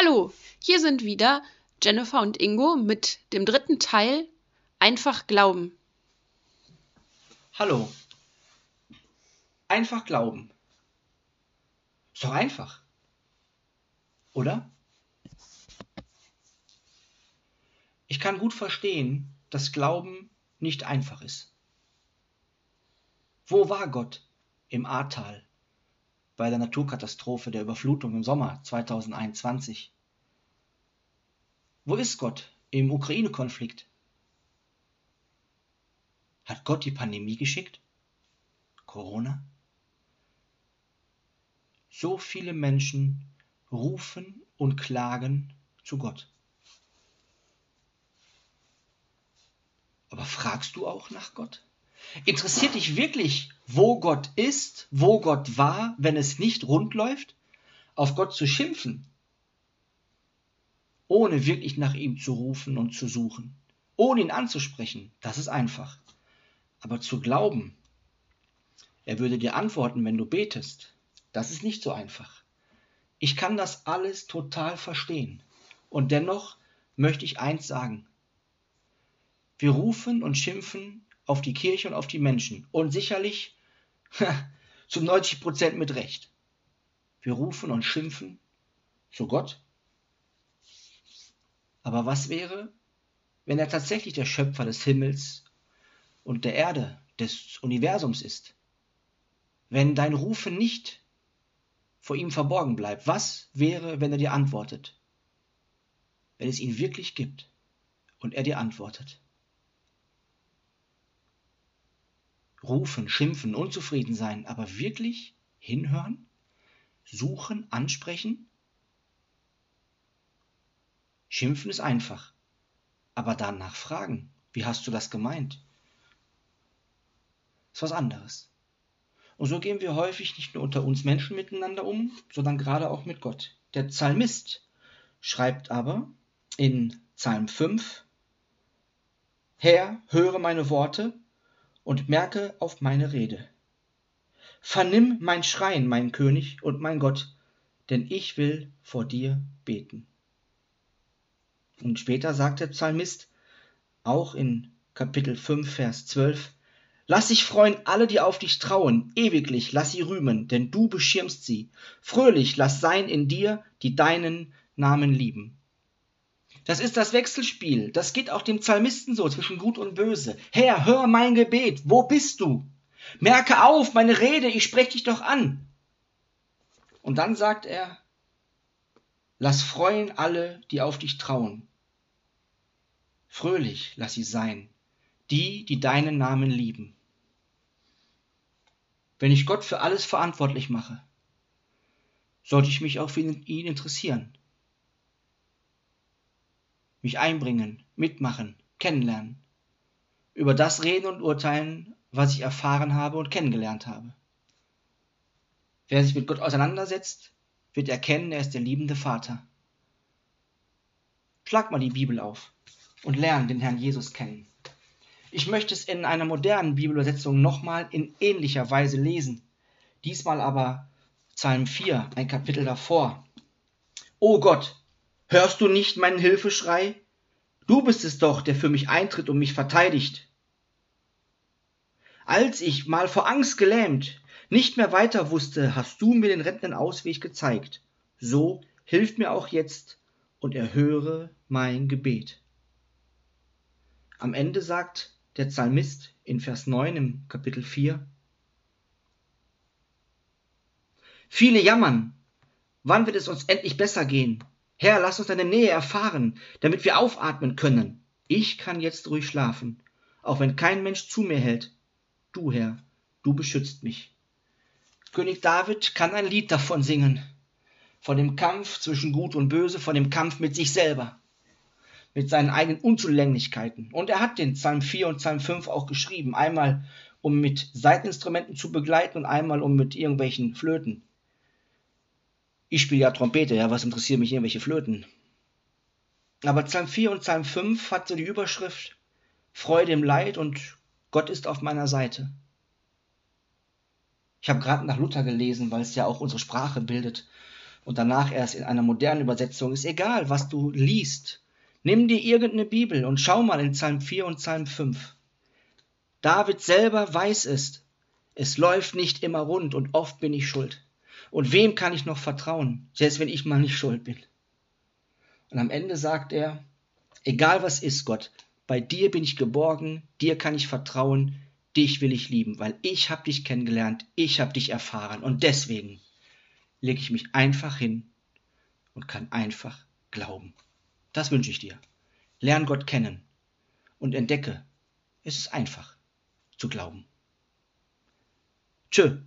Hallo, hier sind wieder Jennifer und Ingo mit dem dritten Teil Einfach glauben. Hallo. Einfach glauben. Ist doch einfach. Oder? Ich kann gut verstehen, dass Glauben nicht einfach ist. Wo war Gott im Ahrtal bei der Naturkatastrophe der Überflutung im Sommer 2021? Wo ist Gott im Ukraine-Konflikt? Hat Gott die Pandemie geschickt? Corona? So viele Menschen rufen und klagen zu Gott. Aber fragst du auch nach Gott? Interessiert dich wirklich, wo Gott ist, wo Gott war, wenn es nicht rund läuft? Auf Gott zu schimpfen, ohne wirklich nach ihm zu rufen und zu suchen, ohne ihn anzusprechen, das ist einfach. Aber zu glauben, er würde dir antworten, wenn du betest, das ist nicht so einfach. Ich kann das alles total verstehen. Und dennoch möchte ich eins sagen. Wir rufen und schimpfen auf die Kirche und auf die Menschen. Und sicherlich zu 90 Prozent mit Recht. Wir rufen und schimpfen zu Gott aber was wäre, wenn er tatsächlich der Schöpfer des Himmels und der Erde, des Universums ist? Wenn dein Rufen nicht vor ihm verborgen bleibt, was wäre, wenn er dir antwortet? Wenn es ihn wirklich gibt und er dir antwortet? Rufen, schimpfen, unzufrieden sein, aber wirklich hinhören, suchen, ansprechen? Schimpfen ist einfach. Aber danach fragen, wie hast du das gemeint? Ist was anderes. Und so gehen wir häufig nicht nur unter uns Menschen miteinander um, sondern gerade auch mit Gott. Der Psalmist schreibt aber in Psalm 5, Herr, höre meine Worte und merke auf meine Rede. Vernimm mein Schreien, mein König und mein Gott, denn ich will vor dir beten. Und später sagt der Psalmist, auch in Kapitel 5, Vers 12, Lass sich freuen alle, die auf dich trauen, ewiglich lass sie rühmen, denn du beschirmst sie. Fröhlich lass sein in dir, die deinen Namen lieben. Das ist das Wechselspiel, das geht auch dem Psalmisten so zwischen Gut und Böse. Herr, hör mein Gebet, wo bist du? Merke auf, meine Rede, ich sprech dich doch an. Und dann sagt er, Lass freuen alle, die auf dich trauen. Fröhlich lass sie sein, die, die deinen Namen lieben. Wenn ich Gott für alles verantwortlich mache, sollte ich mich auch für ihn interessieren. Mich einbringen, mitmachen, kennenlernen. Über das reden und urteilen, was ich erfahren habe und kennengelernt habe. Wer sich mit Gott auseinandersetzt, wird erkennen, er ist der liebende Vater. Schlag mal die Bibel auf und lern den Herrn Jesus kennen. Ich möchte es in einer modernen Bibelübersetzung nochmal in ähnlicher Weise lesen. Diesmal aber Psalm 4, ein Kapitel davor. O Gott, hörst du nicht meinen Hilfeschrei? Du bist es doch, der für mich eintritt und mich verteidigt. Als ich, mal vor Angst gelähmt, nicht mehr weiter wusste, hast du mir den rettenden Ausweg gezeigt. So hilf mir auch jetzt und erhöre mein Gebet. Am Ende sagt der Psalmist in Vers 9 im Kapitel 4, Viele jammern, wann wird es uns endlich besser gehen? Herr, lass uns deine Nähe erfahren, damit wir aufatmen können. Ich kann jetzt ruhig schlafen, auch wenn kein Mensch zu mir hält. Du, Herr, du beschützt mich. König David kann ein Lied davon singen, von dem Kampf zwischen Gut und Böse, von dem Kampf mit sich selber, mit seinen eigenen Unzulänglichkeiten. Und er hat den Psalm 4 und Psalm 5 auch geschrieben, einmal um mit Seiteninstrumenten zu begleiten und einmal um mit irgendwelchen Flöten. Ich spiele ja Trompete, ja, was interessiert mich irgendwelche Flöten? Aber Psalm 4 und Psalm 5 hat so die Überschrift Freude im Leid und Gott ist auf meiner Seite. Ich habe gerade nach Luther gelesen, weil es ja auch unsere Sprache bildet. Und danach erst in einer modernen Übersetzung ist egal, was du liest. Nimm dir irgendeine Bibel und schau mal in Psalm 4 und Psalm 5. David selber weiß es. Es läuft nicht immer rund und oft bin ich schuld. Und wem kann ich noch vertrauen, selbst wenn ich mal nicht schuld bin? Und am Ende sagt er, egal was ist, Gott, bei dir bin ich geborgen, dir kann ich vertrauen, dich will ich lieben, weil ich habe dich kennengelernt, ich habe dich erfahren und deswegen lege ich mich einfach hin und kann einfach glauben. Das wünsche ich dir. Lern Gott kennen und entdecke, es ist einfach zu glauben. Tschö.